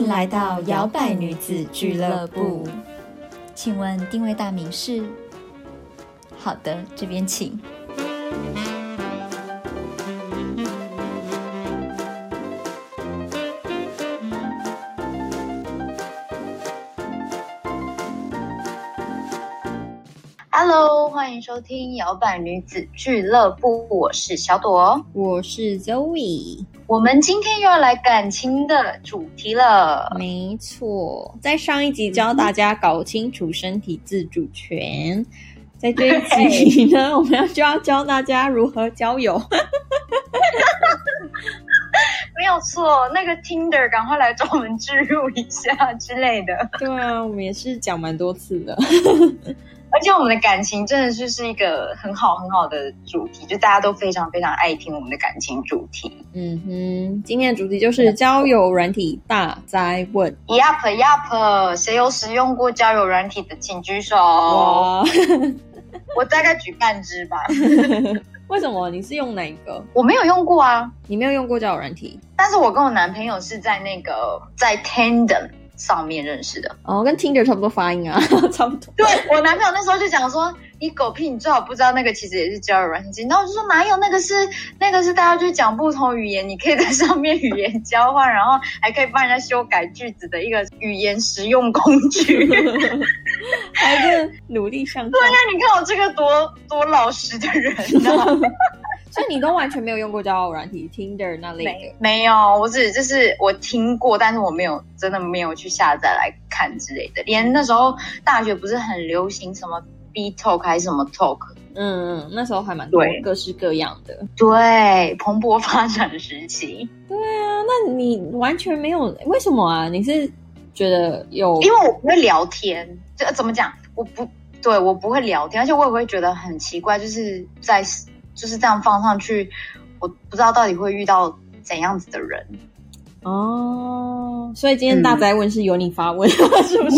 迎来到摇摆女子俱乐部。请问定位大名是？好的，这边请。Hello，欢迎收听摇摆女子俱乐部，我是小朵，我是 Zoe。我们今天又要来感情的主题了。没错，在上一集教大家搞清楚身体自主权，在这一集呢，我们要就要教大家如何交友。没有错，那个 Tinder 赶快来找我们置入一下之类的。对啊，我们也是讲蛮多次的。而且我们的感情真的就是一个很好很好的主题，就大家都非常非常爱听我们的感情主题。嗯哼，今天的主题就是交友软体大灾问。Yup Yup，谁有使用过交友软体的，请举手。我大概举半只吧。为什么？你是用哪一个？我没有用过啊。你没有用过交友软体？但是我跟我男朋友是在那个在 Tandem。上面认识的哦，跟 Tinder 差不多发音啊，差不多。对我男朋友那时候就讲说，你狗屁，你最好不知道那个其实也是交友软件。然后我就说哪有那个是那个是大家就讲不同语言，你可以在上面语言交换，然后还可以帮人家修改句子的一个语言实用工具。还是努力上。对呀，你看我这个多多老实的人呢。所以你都完全没有用过交友软体，Tinder 那类的？没有，我只就是我听过，但是我没有真的没有去下载来看之类的。连那时候大学不是很流行什么 B Talk 还是什么 Talk？嗯嗯，那时候还蛮多各式各样的。对，蓬勃发展时期。对啊，那你完全没有？为什么啊？你是觉得有？因为我不会聊天，就怎么讲？我不对我不会聊天，而且我也会觉得很奇怪，就是在。就是这样放上去，我不知道到底会遇到怎样子的人哦。所以今天大灾问是由你发问，是不是？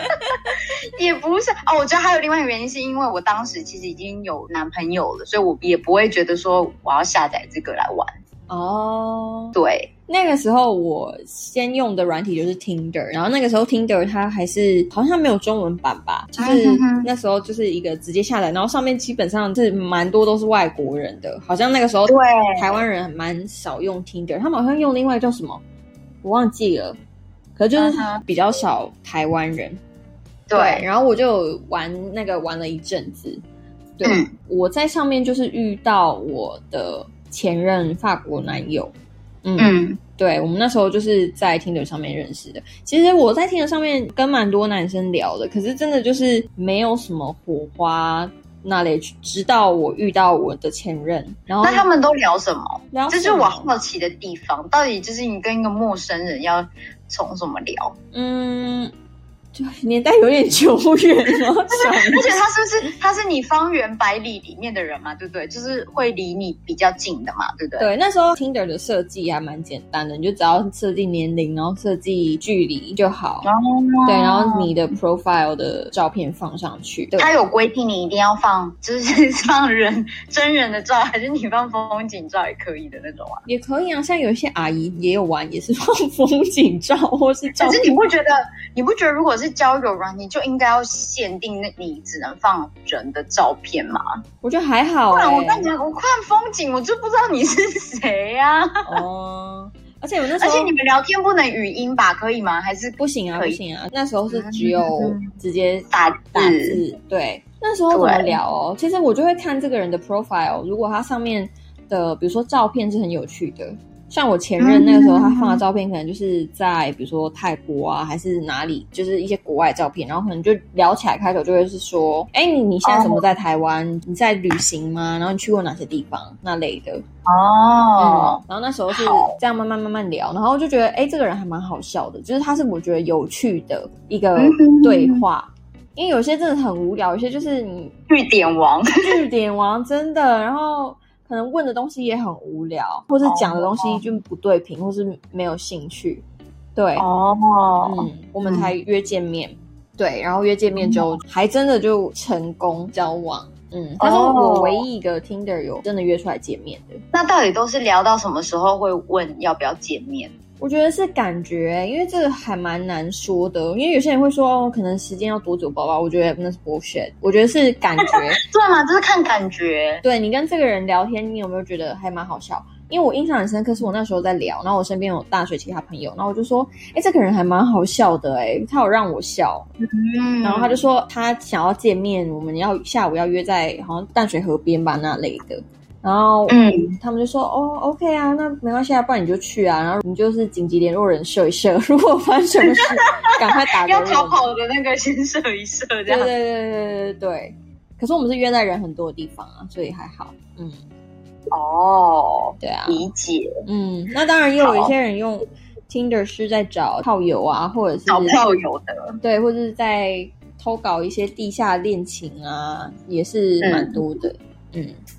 也不是哦。我觉得还有另外一个原因，是因为我当时其实已经有男朋友了，所以我也不会觉得说我要下载这个来玩。哦，对。那个时候我先用的软体就是 Tinder，然后那个时候 Tinder 它还是好像没有中文版吧，就是那时候就是一个直接下载，然后上面基本上是蛮多都是外国人的，好像那个时候对。台湾人蛮少用 Tinder，他们好像用另外叫什么我忘记了，可就是比较少台湾人。对，然后我就玩那个玩了一阵子，对，我在上面就是遇到我的前任法国男友。嗯，对，我们那时候就是在听的上面认识的。其实我在听的上面跟蛮多男生聊的，可是真的就是没有什么火花那里。直到我遇到我的前任，然后那他们都聊什么？这是我好奇的地方。到底就是你跟一个陌生人要从什么聊？嗯。年代有点久远了，而且他是不是他是你方圆百里里面的人嘛？对不对？就是会离你比较近的嘛？对不对？对，那时候 Tinder 的设计还蛮简单的，你就只要设计年龄，然后设计距离就好。然后对，然后你的 profile 的照片放上去。对他有规定你一定要放，就是 放人真人的照，还是你放风景照也可以的那种啊？也可以啊，像有一些阿姨也有玩，也是放 风景照或是。可是你不觉得？你不觉得如果是交友软，你就应该要限定那你只能放人的照片吗？我觉得还好。不然我看我看风景，我就不知道你是谁呀。哦，而且我那时候，而且你们聊天不能语音吧？可以吗？还是不行啊？不行啊！那时候是只有直接打打字。对，那时候怎么聊哦？其实我就会看这个人的 profile，如果他上面的比如说照片是很有趣的。像我前任那个时候，他放的照片可能就是在比如说泰国啊，还是哪里，就是一些国外照片，然后可能就聊起来，开头就会是说，哎，你你现在怎么在台湾？你在旅行吗？然后你去过哪些地方？那类的哦。然后那时候是这样慢慢慢慢聊，然后就觉得，哎，这个人还蛮好笑的，就是他是我觉得有趣的一个对话，因为有些真的很无聊，有些就是你据点王，据点王真的，然后。可能问的东西也很无聊，或是讲的东西就不对频，或是没有兴趣，对哦，嗯，我们才约见面，对，然后约见面就还真的就成功交往，嗯，但是我唯一一个 Tinder 有真的约出来见面的。那到底都是聊到什么时候会问要不要见面？我觉得是感觉，因为这个还蛮难说的。因为有些人会说，哦，可能时间要多久包包？我觉得那是 bullshit。我觉得是感觉，对嘛，就是看感觉。对你跟这个人聊天，你有没有觉得还蛮好笑？因为我印象很深刻，是我那时候在聊，然后我身边有大学其他朋友，然后我就说，哎，这个人还蛮好笑的，哎，他有让我笑。嗯，然后他就说他想要见面，我们要下午要约在好像淡水河边吧那类的。然后，嗯，他们就说，哦，OK 啊，那没关系啊，不然你就去啊，然后你就是紧急联络人设一设，如果发生什么事，赶快打。要逃跑的那个先设一设，这样。对对对对对对。可是我们是约在人很多的地方啊，所以还好。嗯。哦，对啊，理解。嗯，那当然也有一些人用 Tinder 是在找炮友啊，或者是找炮友的，对，或者是在偷搞一些地下恋情啊，也是蛮多的。嗯，好，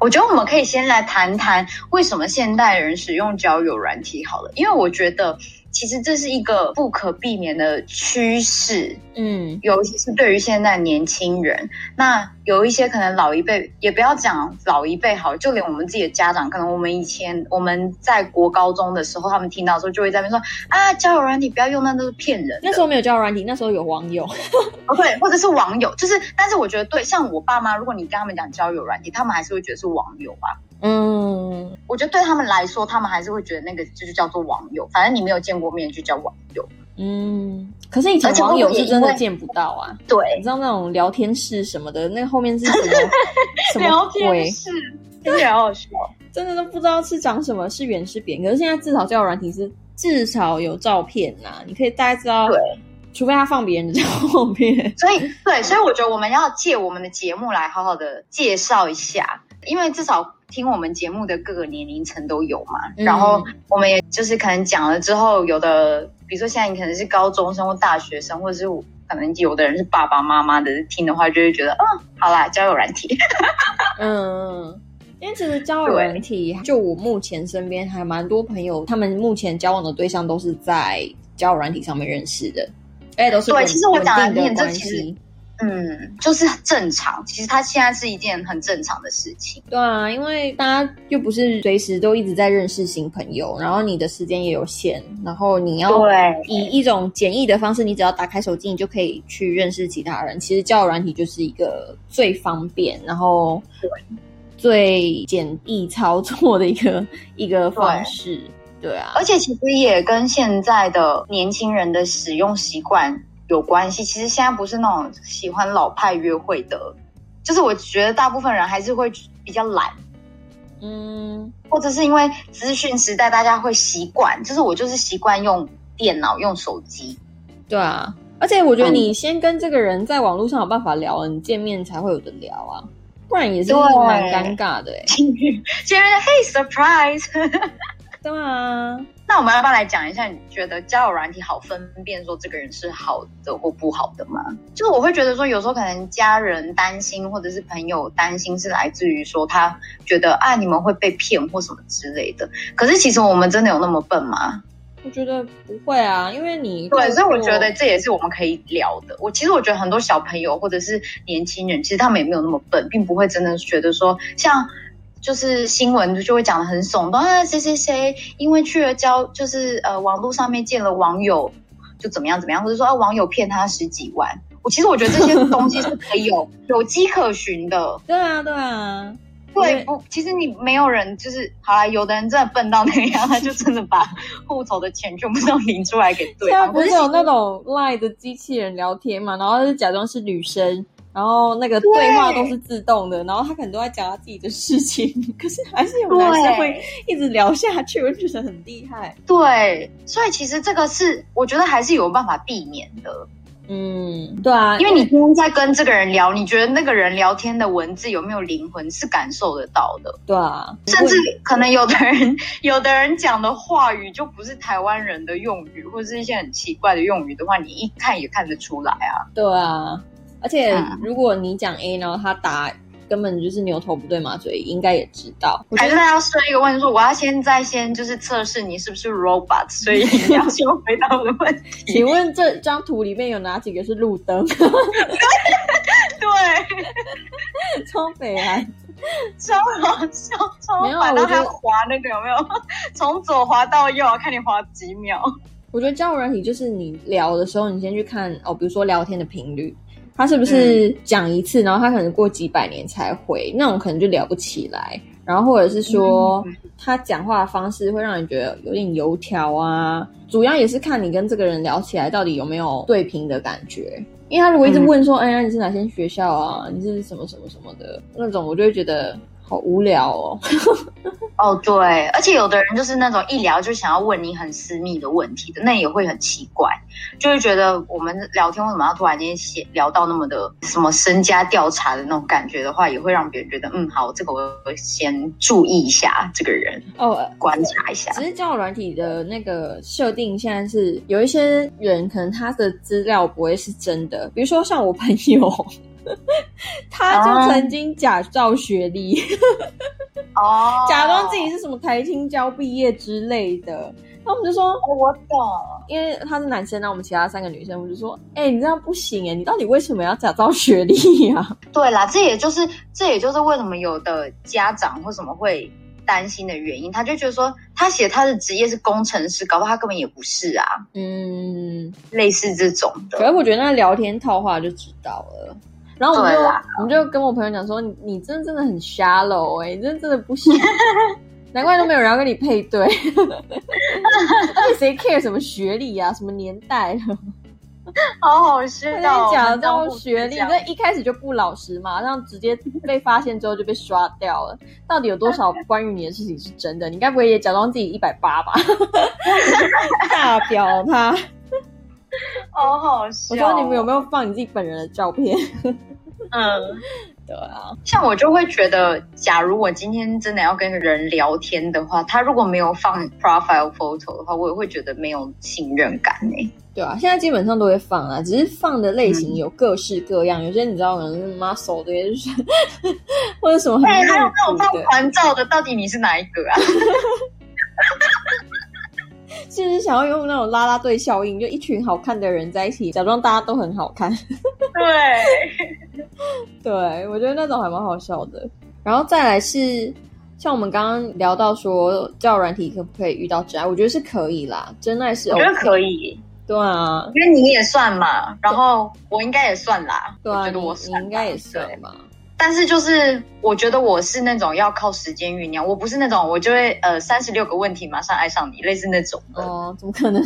我觉得我们可以先来谈谈为什么现代人使用交友软体好了，因为我觉得。其实这是一个不可避免的趋势，嗯，尤其是对于现在年轻人。那有一些可能老一辈，也不要讲老一辈好，就连我们自己的家长，可能我们以前我们在国高中的时候，他们听到的时候就会在那边说啊，交友软体不要用，那都是骗人。那时候没有交友软体，那时候有网友，哦对，或者是网友，就是，但是我觉得对，像我爸妈，如果你跟他们讲交友软体，他们还是会觉得是网友吧。嗯，我觉得对他们来说，他们还是会觉得那个就是叫做网友，反正你没有见过面就叫网友。嗯，可是以前网友是真的见不到啊。对，你知道那种聊天室什么的，那个后面是什么 什么聊天室，听起来好笑，真的都不知道是长什么，是圆是扁。可是现在至少交友软体是至少有照片呐，你可以大概知道。对，除非他放别人的照片。所以，对，所以我觉得我们要借我们的节目来好好的介绍一下，因为至少。听我们节目的各个年龄层都有嘛，然后我们也就是可能讲了之后，有的比如说现在你可能是高中生或大学生，或者是可能有的人是爸爸妈妈的听的话，就会觉得嗯，好啦，交友软体，嗯，因为其实交友软体，就我目前身边还蛮多朋友，他们目前交往的对象都是在交友软体上面认识的，哎，都是对，其实我讲的这其实。嗯，就是正常。其实它现在是一件很正常的事情。对啊，因为大家又不是随时都一直在认识新朋友，然后你的时间也有限，然后你要以一种简易的方式，你只要打开手机，你就可以去认识其他人。其实交友软体就是一个最方便，然后最简易操作的一个一个方式。对啊，而且其实也跟现在的年轻人的使用习惯。有关系，其实现在不是那种喜欢老派约会的，就是我觉得大部分人还是会比较懒，嗯，或者是因为资讯时代，大家会习惯，就是我就是习惯用电脑、用手机，对啊，而且我觉得你先跟这个人在网络上有办法聊，你见面才会有的聊啊，不然也是蛮尴尬的 哎，见面嘿 surprise。对啊，那我们要不要来讲一下？你觉得交友软体好分辨说这个人是好的或不好的吗？就是我会觉得说，有时候可能家人担心，或者是朋友担心，是来自于说他觉得啊，你们会被骗或什么之类的。可是其实我们真的有那么笨吗？我觉得不会啊，因为你对，所以我觉得这也是我们可以聊的。我其实我觉得很多小朋友或者是年轻人，其实他们也没有那么笨，并不会真的觉得说像。就是新闻就会讲的很耸动啊，谁谁谁因为去了交，就是呃网络上面见了网友，就怎么样怎么样，或者说啊网友骗他十几万。我其实我觉得这些东西是可以有有迹可循的。对啊，对啊，对不？其实你没有人就是好啦，有的人真的笨到那样，他就真的把户头的钱全部都领出来给对方。不是有那种赖的机器人聊天嘛，然后就假装是女生。然后那个对话都是自动的，然后他可能都在讲他自己的事情，可是还是有男生会一直聊下去，我觉得很厉害。对，所以其实这个是我觉得还是有办法避免的。嗯，对啊，因为你今天在跟这个人聊，你觉得那个人聊天的文字有没有灵魂，是感受得到的。对啊，甚至可能有的人 有的人讲的话语就不是台湾人的用语，或者是一些很奇怪的用语的话，你一看也看得出来啊。对啊。而且如果你讲 A，然后他答根本就是牛头不对马嘴，应该也知道。我觉得要设一个问题，说我要现在先就是测试你是不是 robot，所以你要先回答我的问题。请问这张图里面有哪几个是路灯？对，超北啊！超好笑，超没有烦。我觉得然后还滑那个有没有？从左滑到右，看你滑几秒。我觉得交友软体就是你聊的时候，你先去看哦，比如说聊天的频率，他是不是讲一次，然后他可能过几百年才回，那种可能就聊不起来。然后或者是说嗯他讲话的方式会让你觉得有点油条啊，主要也是看你跟这个人聊起来到底有没有对平的感觉。因为他如果一直问说，哎呀，你是哪些学校啊？你是什么什么什么的那种，我就会觉得好无聊哦。哦，对，而且有的人就是那种一聊就想要问你很私密的问题的，那也会很奇怪，就会觉得我们聊天为什么要突然间写聊到那么的什么身家调查的那种感觉的话，也会让别人觉得嗯好，这个我我先注意一下这个人，哦，观察一下。只是交友软体的那个设定，现在是有一些人可能他的资料不会是真的，比如说像我朋友，他就曾经假造学历，哦，假装自己是什么台青交毕业之类的。那我们就说，哦，我懂。因为他是男生，那我们其他三个女生，我们就说，哎、你这样不行哎，你到底为什么要假造学历呀、对啦，这也就是这也就是为什么有的家长或什么会担心的原因，他就觉得说他写他的职业是工程师，搞不好他根本也不是啊，嗯，类似这种的。可是我觉得那聊天套话就知道了。然后我们就我们就跟我朋友讲说，你你真的真的很 shallow 哎、你真的真的不行，难怪都没有人要跟你配对。而且谁 care 什么学历啊，什么年代了？好好笑他哦，在讲这种学历，这样这一开始就不老实嘛，让直接被发现之后就被刷掉了。到底有多少关于你的事情是真的？你该不会也假装自己一百八吧？大表他。好好笑。我说你们有没有放你自己本人的照片？嗯，对啊，像我就会觉得，假如我今天真的要跟人聊天的话，他如果没有放 profile photo 的话，我也会觉得没有信任感呢、对啊，现在基本上都会放啊，只是放的类型有各式各样。有些你知道可能是 muscle 的，也就是 或者什么很哎、还有露那种放骨的，环照的，到底你是哪一个啊？是不是想要用那种拉拉队效应，就一群好看的人在一起，假装大家都很好看。对，对，我觉得那种还蛮好笑的。然后再来是，像我们刚刚聊到说，较软体可不可以遇到真爱？我觉得是可以啦，真爱是、我觉得可以，对啊，因为你也算嘛，然后我应该也算啦，对啊，我觉得我你应该也算吧。但是就是我觉得我是那种要靠时间酝酿，我不是那种我就会呃三十六个问题马上爱上你，类似那种的。哦，怎么可能？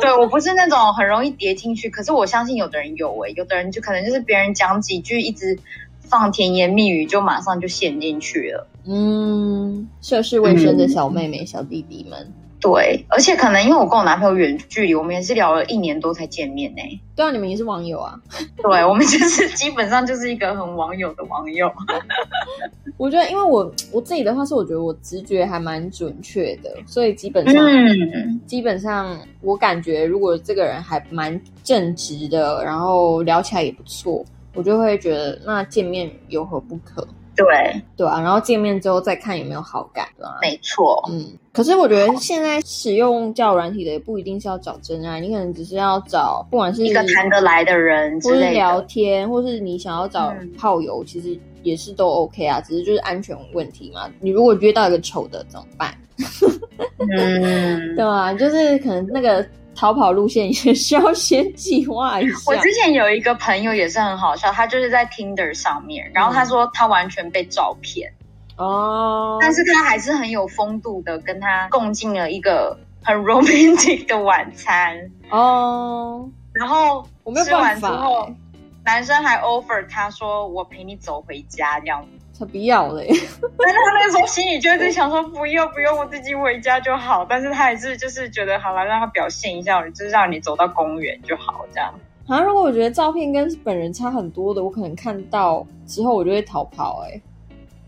对我不是那种很容易跌进去，可是我相信有的人有诶、有的人就可能就是别人讲几句，一直放甜言蜜语，就马上就陷进去了。嗯，涉世未深的小妹妹、小弟弟们，对，而且可能因为我跟我男朋友远距离，我们也是聊了一年多才见面呢、对啊，你们也是网友啊。对，我们就是基本上就是一个很网友的网友。我觉得，因为我我自己的话是，我觉得我直觉还蛮准确的，所以基本上、嗯，基本上我感觉，如果这个人还蛮正直的，然后聊起来也不错，我就会觉得那见面有何不可，对，对啊，然后见面之后再看有没有好感，对吧、没错。嗯，可是我觉得现在使用交友软体的也不一定是要找真爱，你可能只是要找不管是一个谈得来的人之类或是聊。天，或是你想要找嗯炮友，其实也是都 OK 啊，只是就是安全问题嘛。你如果约到一个丑的怎么办？嗯对，啊？就是可能那个逃跑路线 也需要先计划一下。我之前有一个朋友也是很好笑，他就是在 Tinder 上面，然后他说他完全被照骗，哦，但是他还是很有风度的跟他共进了一个很 romantic 的晚餐，哦，然后我没有吃完办法之后欸，男生还 offer 他说我陪你走回家。这样。子。才不要嘞。但是他那个时候心里就一直想说不用不用，我自己回家就好。但是他还是就是觉得好了，让他表现一下，就是让你走到公园就好这样。啊，如果我觉得照片跟本人差很多的，我可能看到之后我就会逃跑、欸，哎，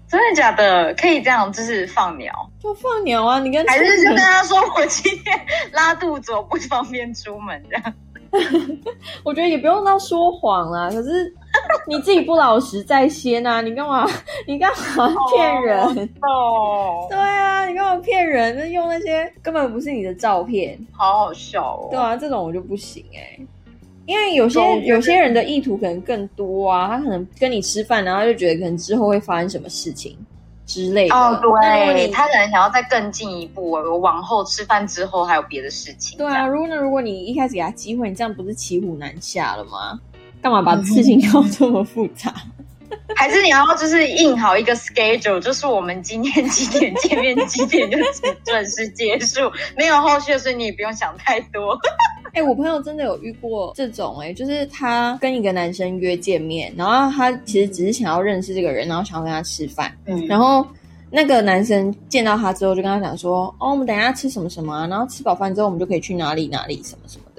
真的假的？可以这样就是放鸟，就放鸟啊！你跟还是就跟他说我今天拉肚子，我不方便出门这样。我觉得也不用到说谎啦，可是 你自己不老实在先啊！你干嘛？你干嘛骗人？哦，对啊，你干嘛骗人？那用那些根本不是你的照片，好好笑哦。对啊，这种我就不行哎、因为有些有些人的意图可能更多啊，他可能跟你吃饭，然后就觉得可能之后会发生什么事情之类的。哦，对，你他可能想要再更进一步，我往后吃饭之后还有别的事情。对啊，如果呢，如果你一开始给他机会，你这样不是骑虎难下了吗？干嘛把事情搞这么复杂？还是你要就是印好一个 schedule，就是我们今天几点见面，几点就准时结束，没有后续，所以你也不用想太多。哎、我朋友真的有遇过这种、哎，就是他跟一个男生约见面，然后他其实只是想要认识这个人，然后想要跟他吃饭，嗯然后那个男生见到他之后，就跟他讲说：“哦，我们等一下吃什么什么啊，然后吃饱饭之后，我们就可以去哪里哪里什么什么的。”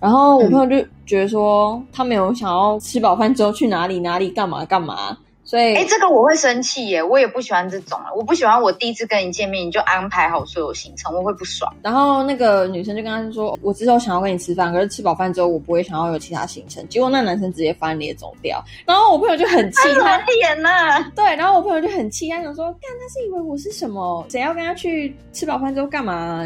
然后我朋友就觉得说，他没有想要吃饱饭之后去哪里哪里干嘛干嘛，所以哎、这个我会生气耶，我也不喜欢这种，我不喜欢我第一次跟你见面你就安排好所有行程，我会不爽。然后那个女生就跟他说：“我之后想要跟你吃饭，可是吃饱饭之后我不会想要有其他行程。”结果那男生直接翻脸走掉，然后我朋友就很气他。脸呐、对，然后我朋友就很气，他想说：“干，他是以为我是什么？谁要跟他去吃饱饭之后干嘛？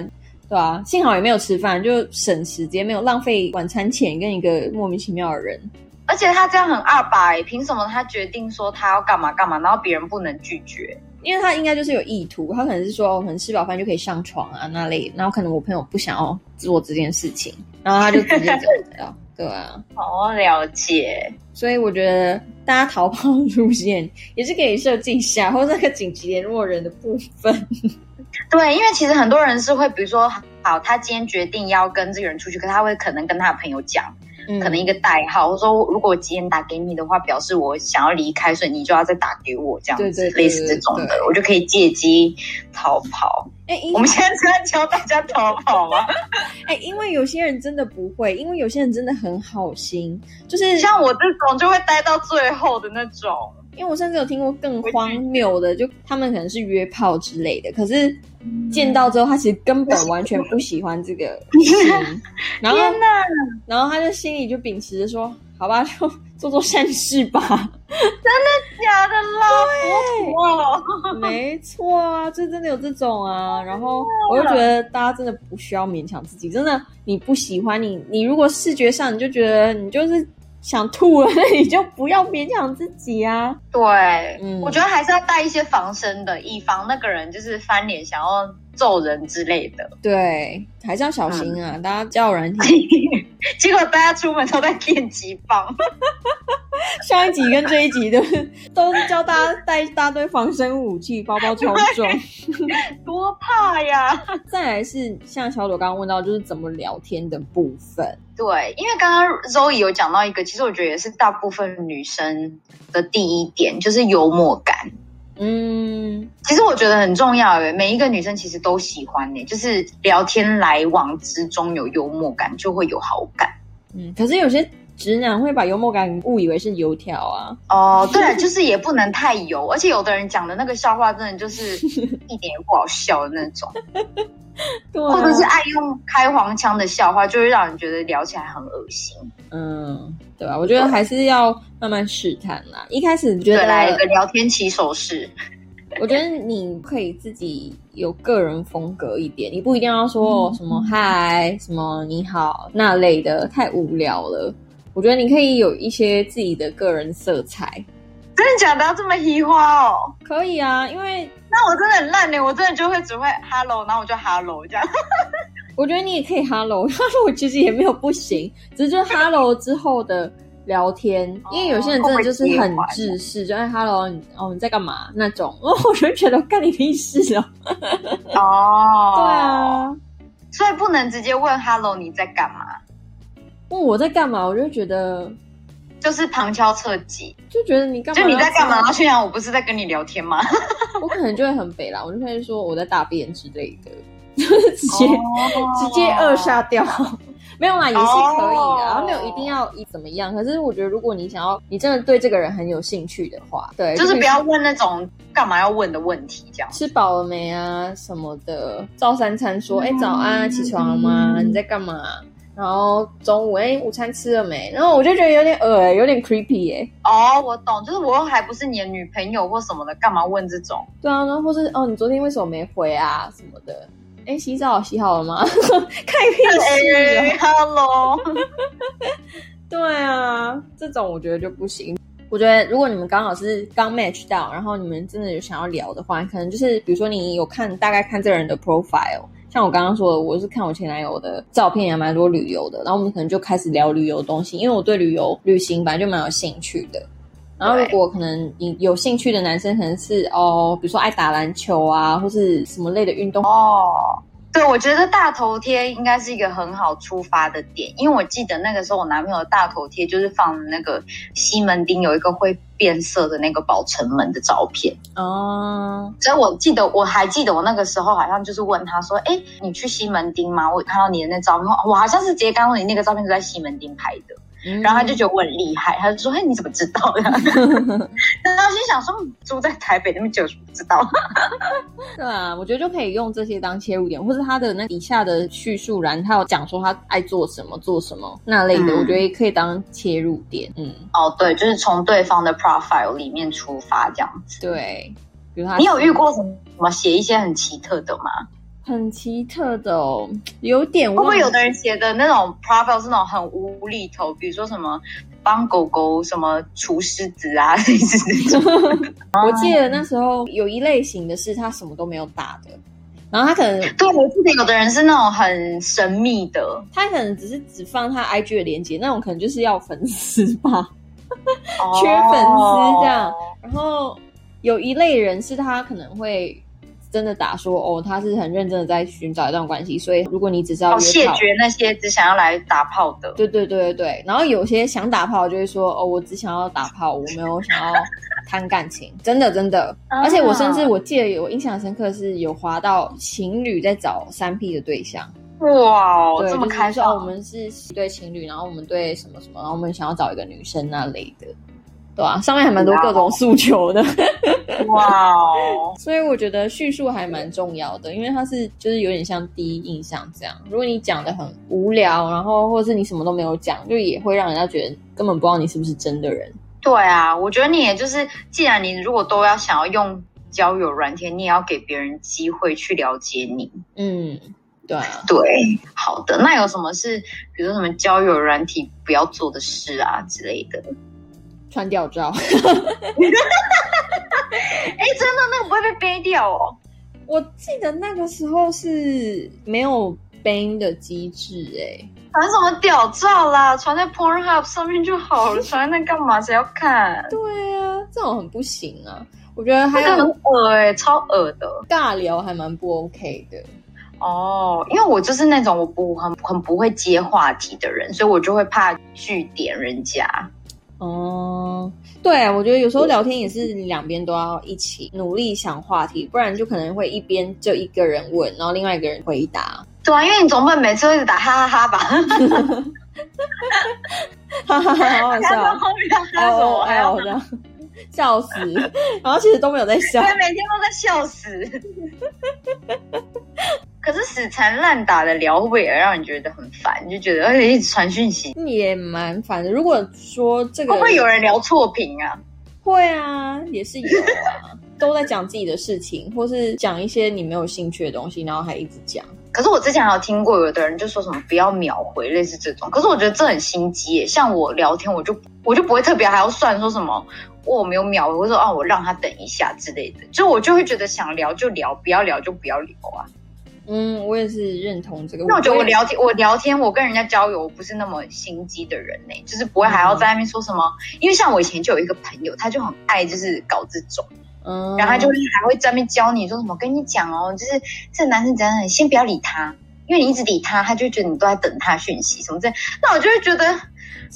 对啊、幸好也没有吃饭，就省时间，没有浪费晚餐钱跟一个莫名其妙的人。而且他这样很二吧？哎，凭什么他决定说他要干嘛干嘛，然后别人不能拒绝？因为他应该就是有意图，他可能是说，哦可能吃饱饭就可以上床啊那类，然后可能我朋友不想要做这件事情，然后他就直接走掉。对啊，哦，了解。所以我觉得大家逃跑路线也是可以设计一下，或者那个紧急联络人的部分。对，因为其实很多人是会，比如说，好，他今天决定要跟这个人出去，可他会可能跟他的朋友讲，嗯可能一个代号，或者说如果我几点打给你的话，表示我想要离开，所以你就要再打给我，这样子，对对对类似这种的，我就可以借机逃跑。哎、因我们现在是在教大家逃跑吗？哎、因为有些人真的不会，因为有些人真的很好心，就是像我这种就会待到最后的那种。因为我甚至有听过更荒谬的，就他们可能是约炮之类的，可是见到之后，他其实根本完全不喜欢这个人，然后！然后他就心里就秉持着说，好吧，就 做做善事吧。真的假的啦，佛陀哦。没错啊，就真的有这种啊。然后我就觉得大家真的不需要勉强自己，真的你不喜欢你，你如果视觉上你就觉得你就是想吐了，那你就不要勉强自己啊。对，嗯我觉得还是要带一些防身的，以防那个人就是翻脸想要揍人之类的。对，还是要小心啊！大家交友软体，结果大家出门都在电击棒，上一集跟这一集都是 都是教大家带一大堆防身武器，包包超重。多怕呀！再来是像小朵刚刚问到，就是怎么聊天的部分。对，因为刚刚 Zoe 有讲到一个，其实我觉得也是大部分女生的第一点，就是幽默感。嗯，其实我觉得很重要诶，每一个女生其实都喜欢诶，就是聊天来往之中有幽默感，就会有好感。嗯，可是有些直男会把幽默感误以为是油条啊。哦，对了，就是也不能太油，而且有的人讲的那个笑话真的就是 一点也不好笑的那种，对、或者是爱用开黄腔的笑话，就会让人觉得聊起来很恶心。嗯，对吧？我觉得还是要慢慢试探啦。一开始觉，得，来一个聊天起手式。我觉得你可以自己有个人风格一点，你不一定要说什么嗨、什么你好那类的，太无聊了。我觉得你可以有一些自己的个人色彩，真的假的？要这么移花哦？可以啊，因为那我真的很烂呢，我真的就会只会 hello，然后我就 hello 这样。我觉得你也可以 hello，hello 其实也没有不行，只是就是 hello 之后的聊天，因为有些人真的就是很自私，就哎 hello 你哦你在干嘛那种，哦 我就觉得干你屁事哦。哦，对，啊，所以不能直接问 hello 你在干嘛，问我在干嘛，我就觉得就是旁敲侧击，就觉得你干嘛？就你在干嘛？然后虽然我不是在跟你聊天吗？我可能就会很北啦，我就会说我在大便之类的，就是直接、直接扼杀掉。没有啦，也是可以的，哦然后没有一定要怎么样。可是我觉得，如果你想要，你真的对这个人很有兴趣的话，对，就是不要问那种干嘛要问的问题，这样。吃饱了没啊什么的，照三餐说，哎、早安啊，起床了吗？你在干嘛？然后中午，哎、午餐吃了没？然后我就觉得有点恶哎、有点 creepy 哎、哦，我懂，就是我又还不是你的女朋友或什么的，干嘛问这种？对啊，然后或是哦，你昨天为什么没回啊什么的？哎，洗澡洗好了吗？看屁事哦！哎 hello，对啊，这种我觉得就不行。我觉得如果你们刚好是刚 match 到，然后你们真的有想要聊的话，可能就是比如说你有看大概看这个人的 profile，像我刚刚说的，我是看我前男友的照片，也蛮多旅游的，然后我们可能就开始聊旅游东西，因为我对旅游旅行本来就蛮有兴趣的。然后如果可能你有兴趣的男生，可能是哦，比如说爱打篮球啊，或是什么类的运动哦。对，我觉得大头贴应该是一个很好出发的点，因为我记得那个时候我男朋友的大头贴就是放那个西门町有一个会变色的那个宝城门的照片哦。所以我记得我还记得我那个时候好像就是问他说：“哎，你去西门町吗？我看到你的那照片，我好像是直接刚说你那个照片是在西门町拍的。”然后他就觉得我很厉害，他就说：“哎，你怎么知道的？” 然后心想说：“住在台北那么久，不知道。”对啊，我觉得就可以用这些当切入点，或者他的那底下的叙述栏，他有讲说他爱做什么、做什么那类的，我觉得也可以当切入点。嗯，哦，对，就是从对方的 profile 里面出发这样子。对，比如他，你有遇过什么写一些很奇特的吗？很奇特的哦，有点会不会有的人写的那种 profile 是那种很无厘头，比如说什么帮狗狗什么除虱子啊，类似这种。我记得那时候有一类型的是他什么都没有打的，然后他可能对我记得有的人是那种很神秘的，他可能只是只放他 IG 的链接，那种可能就是要粉丝吧，缺粉丝这样。然后有一类人是他可能会。真的打说哦，他是很认真的在寻找一段关系，所以如果你只是要谢绝那些只想要来打炮的，对对对对对。然后有些想打炮就会说哦，我只想要打炮，我没有想要谈感情，真的真的。而且我甚至我记得有印象深刻是有滑到情侣在找三 P 的对象，哇，这么开放。我们是一对情侣，然后我们对什么什么，然后我们想要找一个女生那类的。对啊，上面还蛮多各种诉求的，哇哦！所以我觉得叙述还蛮重要的，因为它是就是有点像第一印象这样。如果你讲的很无聊，然后或者是你什么都没有讲，就也会让人家觉得根本不知道你是不是真的人。对啊，我觉得你也就是，既然你如果都要想要用交友软件，你也要给别人机会去了解你。嗯，对啊，对，好的。那有什么是，比如说什么交友软体不要做的事啊之类的？穿吊照，哎，真的那个不会被背掉哦。我记得那个时候是没有 ban 的机制，哎，传什么吊照啦？传在 Pornhub 上面就好了，传在那干嘛？谁要看？对啊，这种很不行啊。我觉得还有很恶哎，超恶的。尬聊还蛮不 OK 的哦，因为我就是那种我不很很不会接话题的人，所以我就会怕据点人家。哦，对，我觉得有时候聊天也是两边都要一起努力想话题，不然就可能会一边就一个人问，然后另外一个人回答。对啊，因为你总不能每次都一直打哈哈哈吧？哈哈哈，好好笑，还有还有这样笑死，然后其实都没有在笑，对，每天都在笑死。可是死缠烂打的聊会不会也让你觉得很烦？就觉得而且一直传讯息也蛮烦的。如果说这个会不会有人聊错屏啊？会啊，也是有啊，都在讲自己的事情，或是讲一些你没有兴趣的东西，然后还一直讲。可是我之前还有听过有的人就说什么不要秒回，类似这种。可是我觉得这很心机耶。像我聊天，我就我就不会特别还要算说什么我没有秒回，或者说啊我让他等一下之类的。就我就会觉得想聊就聊，不要聊就不要聊啊。嗯，我也是认同这个。那我觉得我聊天，我聊天，我跟人家交友，我不是那么心机的人呢，就是不会还要在那边说什么。因为像我以前就有一个朋友，他就很爱就是搞这种，嗯，然后他就还会在那边教你说什么，跟你讲哦，就是这个男生怎样，你先不要理他，因为你一直理他，他就觉得你都在等他讯息什么这。那我就会觉得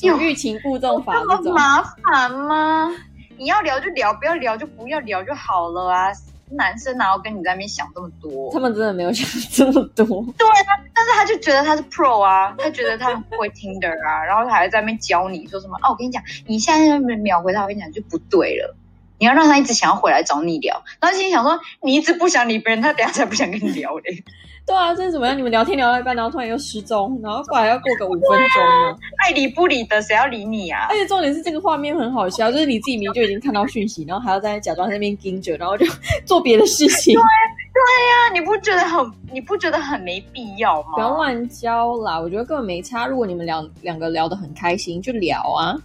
有欲擒故纵法这么麻烦吗？你要聊就聊，不要聊就不要聊就好了啊。男生哪有跟你在那边想这么多？他们真的没有想这么多。对啊，但是他就觉得他是 pro 啊，他觉得他会 Tinder 啊，然后他还在那边教你说什么哦，我跟你讲，你现在秒回他，我跟你讲就不对了。你要让他一直想要回来找你聊，然后心里想说，你一直不想理别人，他等下才不想跟你聊嘞。对啊，这是怎么样？你们聊天聊到一半，然后突然又失踪，然后过来要过个五分钟呢？爱理不理的，谁要理你啊？而且重点是这个画面很好笑，就是你自己明明就已经看到讯息，然后还要在假装在那边盯着，然后就 做别的事情。对，那你不觉得很你不觉得很没必要吗？不要乱交啦，我觉得根本没差。如果你们两两个聊得很开心，就聊啊。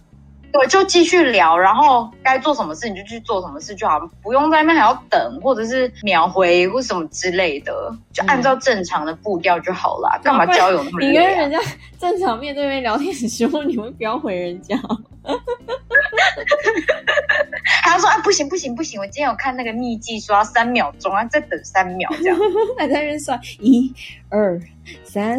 对，就继续聊，然后该做什么事你就去做什么事就好，不用在那边还要等，或者是秒回或什么之类的，就按照正常的步调就好啦。干嘛交友那么累、啊？你跟人家正常面对面聊天的时候，你会不要回人家？还要说啊，不行不行不行！我今天有看那个秘籍，说要三秒钟啊，再等三秒这样，还在那边算一、二、三，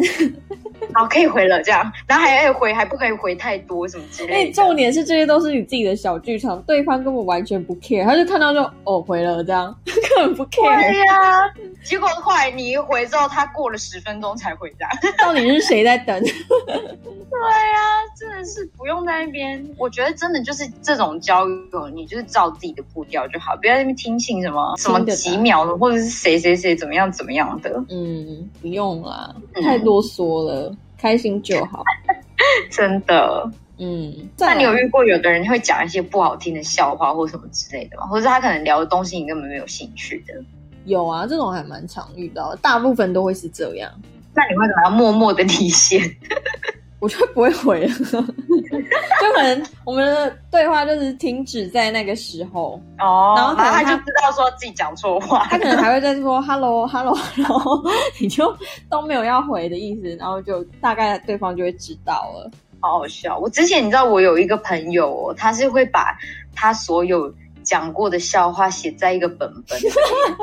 好可以回了这样，然后还要回，还不可以回太多什么之类的。重点是这些都是你自己的小剧场，对方根本完全不 care，他就看到就哦回了这样，根本不 care。对呀、结果后来你一回之后，他过了十分钟才回家。到底是谁在等？对呀、真的是不用在那边。我觉得真的就是这种交友，你就是照自己的步调就好，不要在那边听信什么什么几秒的，或者是谁谁谁怎么样怎么样的。嗯，不用啦，嗯太啰嗦了，开心就好。真的。嗯，那你有遇过有的人会讲一些不好听的笑话或什么之类的吗？或者是他可能聊的东西你根本没有兴趣的？有啊？这种还蛮常遇到的，大部分都会是这样。那你为什么要默默的离线？我就不会回了，就可能我们的对话就是停止在那个时候，哦然后可能他他就知道说自己讲错话，他可能还会再说 hello hello hello，你就都没有要回的意思，然后就大概对方就会知道了。好好笑。我之前你知道，我有一个朋友哦，他是会把他所有讲过的笑话写在一个本本里，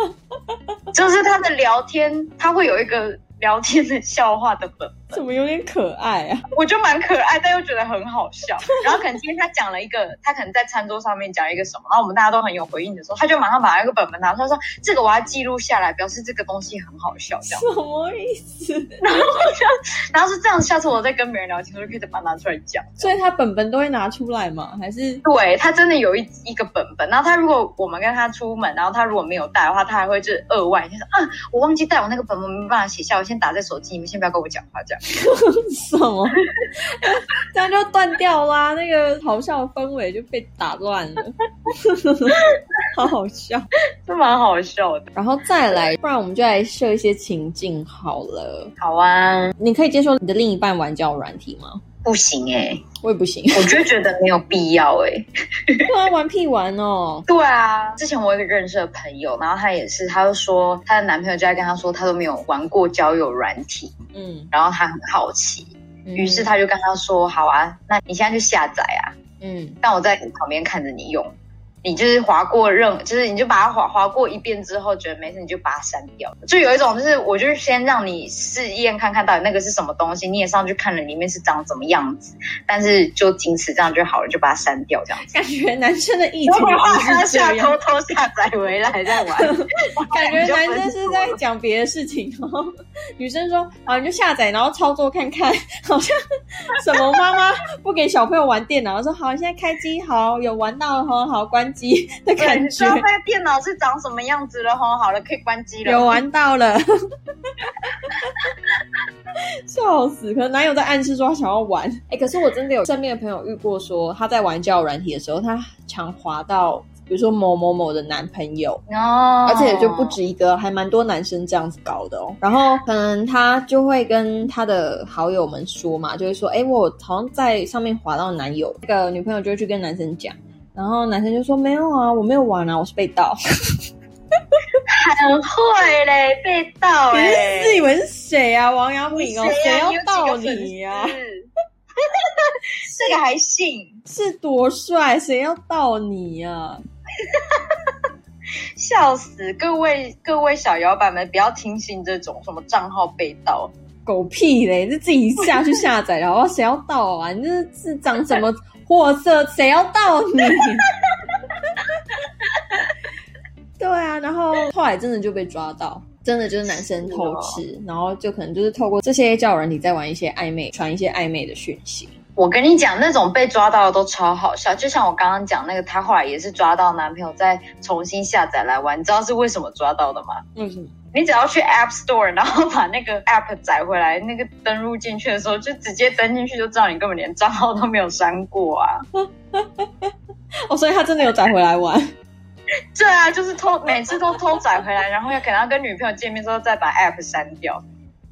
就是他的聊天，他会有一个聊天的笑话的本。怎么有点可爱啊？我就蛮可爱，但又觉得很好笑。然后可能今天他讲了一个，他可能在餐桌上面讲一个什么，然后我们大家都很有回应的时候，他就马上把那个本本拿出来说：“这个我要记录下来，表示这个东西很好笑。”这样，什么意思？然后就，然后是这样，下次我再跟别人聊天，我就可以再把它拿出来讲。所以他本本都会拿出来吗？还是对他真的有一一个本本，然后他如果我们跟他出门，然后他如果没有带的话，他还会就是额外就说啊，我忘记带我那个本本，没办法写下，我先打在手机，你们先不要跟我讲话这样。什么？这样就断掉啦，那个好笑的氛围就被打乱了，好好笑。这蛮好笑的。然后再来，不然我们就来设一些情境好了。好啊，你可以接受你的另一半玩交友软体吗？不行哎、我也不行。我就觉得没有必要哎、对啊，玩屁玩哦。对啊，之前我有一个认识的朋友，然后她也是，她就说她的男朋友就在跟她说，她都没有玩过交友软体，嗯，然后她很好奇，嗯于是她就跟他说，好啊，那你现在就下载啊，嗯，但我在你旁边看着你用。你就是划过任，就是你就把它划划过一遍之后，觉得没事，你就把它删掉。就有一种，就是我就是先让你试验看看到底那个是什么东西，你也上去看了里面是长什么样子，但是就仅此这样就好了，就把它删掉这样子。感觉男生的意然图后把它不是这样下偷，偷下载回来再玩，感觉男生是在讲别的事情，然后女生说：“啊，你就下载，然后操作看看，好像什么妈妈不给小朋友玩电脑，说好，现在开机，好，有玩到了，好好关机的，感觉你知道，那个电脑是长什么样子了吼？好了，可以关机了。有玩到了，笑死！可能男友在暗示说他想要玩，哎、可是我真的有身边的朋友遇过说他在玩交友软体的时候，他常滑到。比如说某某某的男朋友，哦，而且就不止一个，还蛮多男生这样子搞的哦。然后可能他就会跟他的好友们说嘛，就会说：“哎，我好像在上面滑到男友。”那个女朋友就会去跟男生讲，然后男生就说：“没有啊，我没有玩啊，我是被盗。很会嘞，被盗 ”你哎、是自以为是谁啊？王阳明哦，谁要盗你呀、呀、这个还信？是多帅，谁要盗你呀、笑死！各位各位小摇摆们，不要听信这种什么账号被盗。狗屁嘞！是自己下去下载的，好不好？谁要盗啊？你这是长什么货色？谁要盗你？对啊，然后后来真的就被抓到，真的就是男生偷吃，然后就可能就是透过这些交友软体在玩一些暧昧，传一些暧昧的讯息。我跟你讲，那种被抓到的都超好笑，就像我刚刚讲那个，她后来也是抓到男朋友再重新下载来玩，你知道是为什么抓到的吗？为什么？你只要去 App Store，然后把那个 App 载回来，那个登录进去的时候，就直接登进去，就知道你根本连账号都没有删过啊！哦，所以他真的有载回来玩。对啊，就是偷每次都偷载回来，然后要可能要跟女朋友见面之后再把 app 删掉。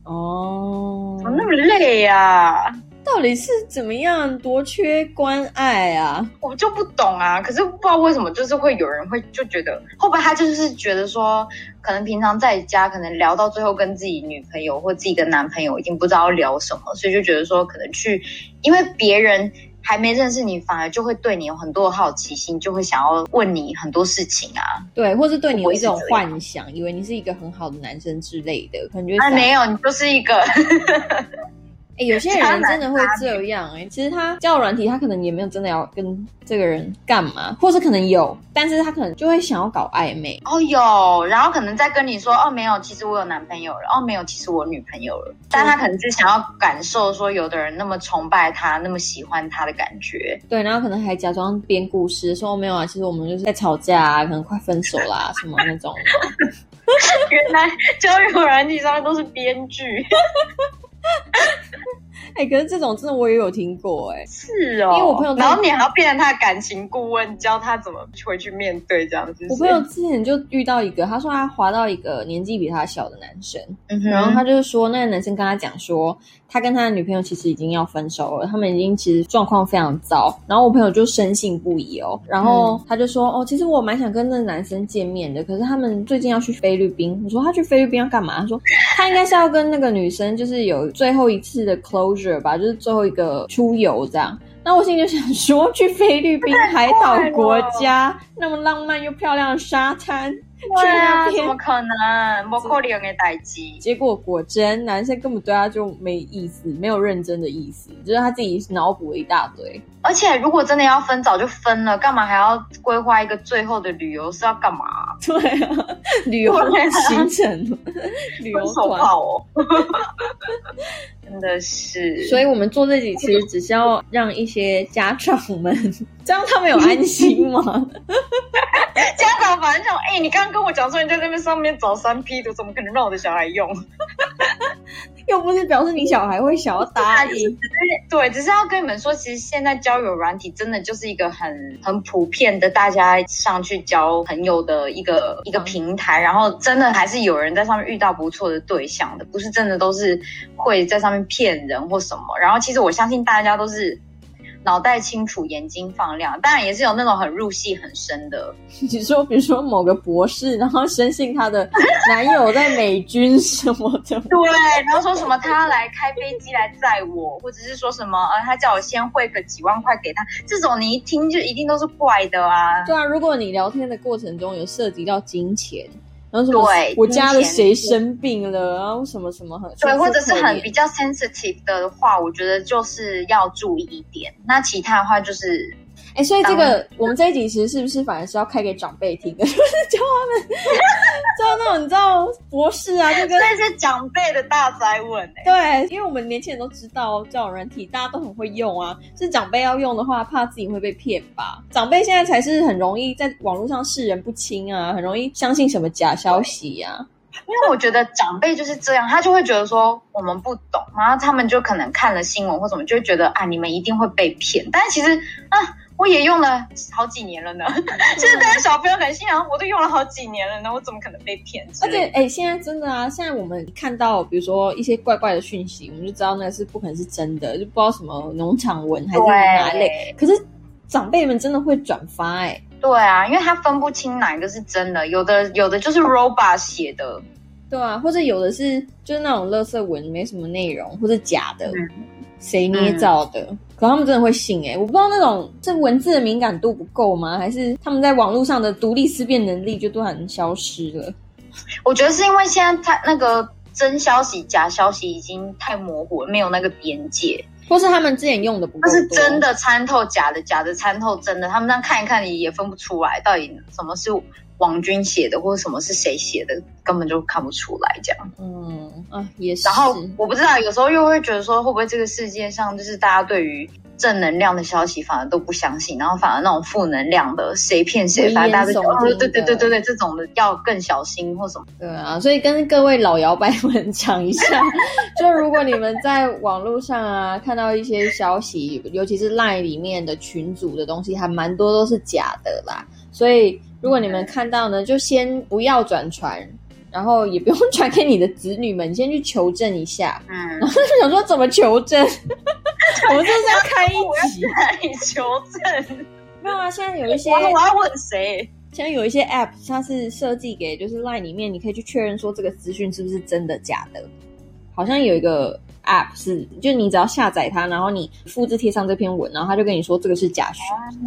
哦，怎么那么累呀、到底是怎么样多缺关爱啊？我就不懂啊，可是不知道为什么，就是会有人会就觉得，会不会他就是觉得说，可能平常在家，可能聊到最后跟自己女朋友或自己的男朋友已经不知道聊什么，所以就觉得说，可能去，因为别人还没认识你，反而就会对你有很多的好奇心，就会想要问你很多事情啊。对，或是对你有一种幻想，以为你是一个很好的男生之类的，可能就啊，没有，你就是一个，哎、有些人真的会这样哎、其实他交友软体，他可能也没有真的要跟这个人干嘛，或是可能有，但是他可能就会想要搞暧昧。哦有，然后可能在跟你说，哦没有，其实我有男朋友了，哦没有，其实我有女朋友了，但他可能是想要感受说，有的人那么崇拜他，那么喜欢他的感觉。对，然后可能还假装编故事，说、哦、没有啊，其实我们就是在吵架啊，可能快分手啦、什么那种。原来交友软体上面都是编剧，哎、可是这种真的我也有听过哎、是哦。因为我朋友然后你还要变成他的感情顾问，教他怎么回去面对这样子。我朋友之前就遇到一个，他说他滑到一个年纪比他小的男生，嗯，然后他就是说，那个男生跟他讲说，他跟他的女朋友其实已经要分手了，他们已经其实状况非常糟。然后我朋友就深信不疑哦，然后他就说，哦，其实我蛮想跟那个男生见面的，可是他们最近要去菲律宾。我说他去菲律宾要干嘛？他说他应该是要跟那个女生就是有最后一次的 closure 吧，就是最后一个出游这样。那我心里就想说，去菲律宾海岛国家，那么浪漫又漂亮的沙滩，对啊，怎么可能？不可能的代机。结果果真，男生根本对他就没意思，没有认真的意思，就是他自己脑补了一大堆。而且如果真的要分，早就分了，干嘛还要规划一个最后的旅游？是要干嘛？对啊，旅游行程，旅游分手团。炮哦，真的是。所以我们做这集其实只是要让一些家长们，这样他们有安心吗？家长反正讲，哎、你刚刚跟我讲说你在那边上面找三 P 的，怎么可能让我的小孩用？又不是表示你小孩会想要答应。对，只是要跟你们说，其实现在交友软体真的就是一个很很普遍的，大家上去交朋友的一个一个平台，然后真的还是有人在上面遇到不错的对象的，不是真的都是会在上面骗人或什么。然后其实我相信大家都是。脑袋清楚，眼睛放亮，当然也是有那种很入戏很深的，你说，比如说某个博士，然后深信他的男友在美军什么的，对，然后说什么他要来开飞机来载我，或者是说什么呃，他叫我先汇个几万块给他，这种你一听就一定都是怪的啊。对啊，如果你聊天的过程中有涉及到金钱，然后什么对我家的谁生病了，然后什么什么很对，或者是很比较较 sensitive 的话，我觉得就是要注意一点。那其他的话就是，哎，所以这个我们这一集其实是不是反而是要开给长辈听的，就是教他们，教那种你知道博士啊，就跟这是长辈的大灾问哎、对，因为我们年轻人都知道交友软体，大家都很会用啊。是长辈要用的话，怕自己会被骗吧？长辈现在才是很容易在网络上视人不清啊，很容易相信什么假消息啊。因为我觉得长辈就是这样，他就会觉得说我们不懂，然后他们就可能看了新闻或什么，就会觉得啊，你们一定会被骗。但是其实啊，我也用了好几年了呢。就是大家小朋友可能心想，我都用了好几年了呢，我怎么可能被骗而且？哎、现在真的啊，现在我们看到，比如说一些怪怪的讯息，我们就知道那是不可能是真的，就不知道什么农场文还是哪类。可是长辈们真的会转发、哎，对啊，因为他分不清哪个是真的，有的有的就是 robot 写的，对啊，或者有的是就是那种垃圾文，没什么内容，或者假的，嗯谁捏造的？可他们真的会信哎、我不知道那种这文字的敏感度不够吗？还是他们在网络上的独立思辨能力就突然消失了？我觉得是因为现在太那个真消息、假消息已经太模糊了，没有那个边界。或是他们之前用的不够那？是真的参透假的，假的参透真的，他们这样看一看你也分不出来，到底什么是王军写的，或者什么是谁写的，根本就看不出来这样。嗯啊，也是。然后我不知道，有时候又会觉得说，会不会这个世界上就是大家对于正能量的消息反而都不相信，然后反而那种负能量的谁骗谁，反正大家都对对对对对，这种的要更小心或什么。对啊，所以跟各位老摇摆们讲一下，就如果你们在网络上啊看到一些消息，尤其是 LINE 里面的群组的东西，还蛮多都是假的啦。所以如果你们看到呢，就先不要转传，然后也不用 传给你的子女们，你先去求证一下。嗯然，后就想说怎么求证？我们就是要开一集？哪里求证？没有啊，现在有一些我我要问谁？现在有一些 App 它是设计给就是 Line 里面，你可以去确认说这个资讯是不是真的假的。好像有一个 App 是，就你只要下载它，然后你复制贴上这篇文，然后它就跟你说这个是假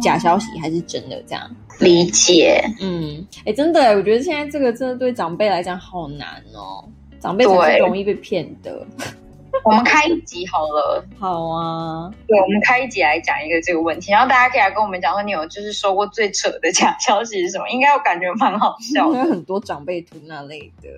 假消息还是真的这样。理解，嗯，哎，真的，我觉得现在这个真的对长辈来讲好难哦，长辈才是对容易被骗的。我们开一集好了。好啊，对，我们开一集来讲一个这个问题，然后大家可以来跟我们讲说，你有就是收过最扯的假消息是什么？应该我感觉蛮好笑有的。很多长辈图那类的。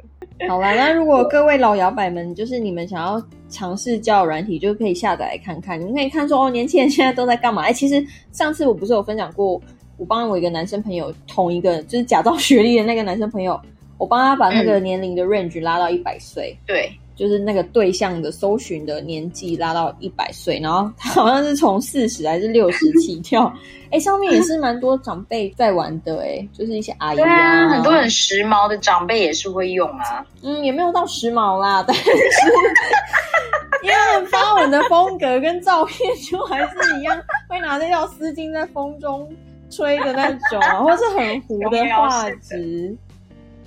好啦，那如果各位老摇摆们，就是你们想要尝试交友软体，就可以下载来看看。你们可以看说，哦，年轻人现在都在干嘛？哎，其实上次我不是有分享过，我帮我一个男生朋友，同一个就是假造学历的那个男生朋友，我帮他把那个年龄的 range 拉到一百岁。对，就是那个对象的搜寻的年纪拉到一百岁，然后他好像是从四十还是六十起跳，哎，上面也是蛮多长辈在玩的，哎，就是一些阿姨对啊，啊，很多很时髦的长辈也是会用啊。嗯，也没有到时髦啦，但是因为发文的风格跟照片就还是一样，会拿那条丝巾在风中吹的那种啊，或是很糊的 画质。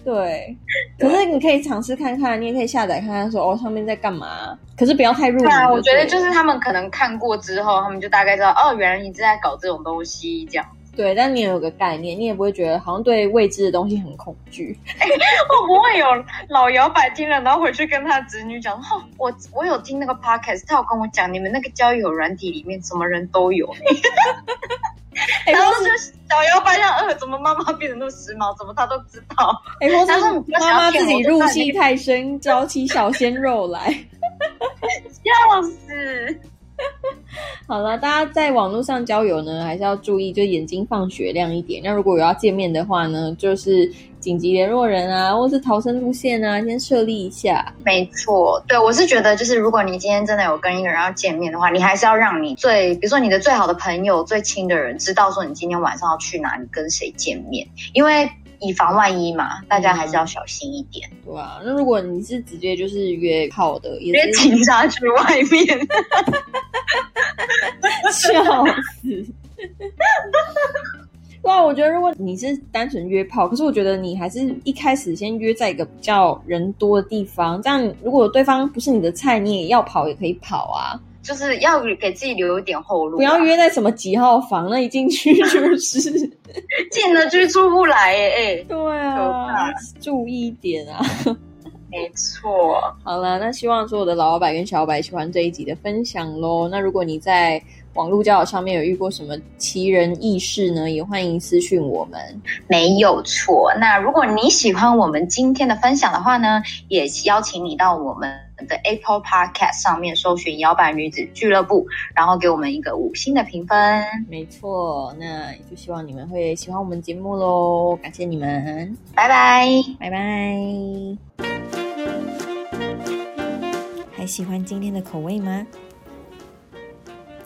对，可是你可以尝试看看，你也可以下载看看说哦上面在干嘛，可是不要太入迷。对啊，我觉得就是他们可能看过之后，他们就大概知道哦，原来你正在搞这种东西这样。对，但你也有个概念，你也不会觉得好像对未知的东西很恐惧。会不会有老摇摆听了，然后回去跟他侄女讲，哦，我我有听那个 podcast，他有跟我讲，你们那个交友软体里面什么人都有 然后或就是小摇摆想，呃，怎么妈妈变得那么时髦？怎么他都知道？哎、或是妈妈自己入戏太深，招起小鲜肉来。笑死！好了，大家在网络上交友呢，还是要注意，就眼睛放雪亮一点。那如果有要见面的话呢，就是紧急联络人啊，或是逃生路线啊，先设立一下。没错，对我是觉得，就是如果你今天真的有跟一个人要见面的话，你还是要让你最，比如说你的最好的朋友、最亲的人知道说你今天晚上要去哪里跟谁见面，因为以防万一嘛，大家还是要小心一点，对啊，那如果你是直接就是约炮的，也别是 警察去外面。笑死。对啊，我觉得如果你是单纯约炮，可是我觉得你还是一开始先约在一个比较人多的地方，这样如果对方不是你的菜，你也要跑也可以跑啊，就是要给自己留一点后路、啊不要，约在什么几号房，那一进 去就是。进了就出不来哎、哎，对啊怕，注意一点啊。没错，好了，那希望所有的老板跟小白喜欢这一集的分享喽。那如果你在网络交友上面有遇过什么奇人异事呢，也欢迎私讯我们。没有错。那如果你喜欢我们今天的分享的话呢，也邀请你到我们的 Apple Podcast 上面搜寻“摇摆女子俱乐部”，然后给我们一个五星的评分。没错，那也就希望你们会喜欢我们节目喽。感谢你们，拜拜。拜拜。还喜欢今天的口味吗？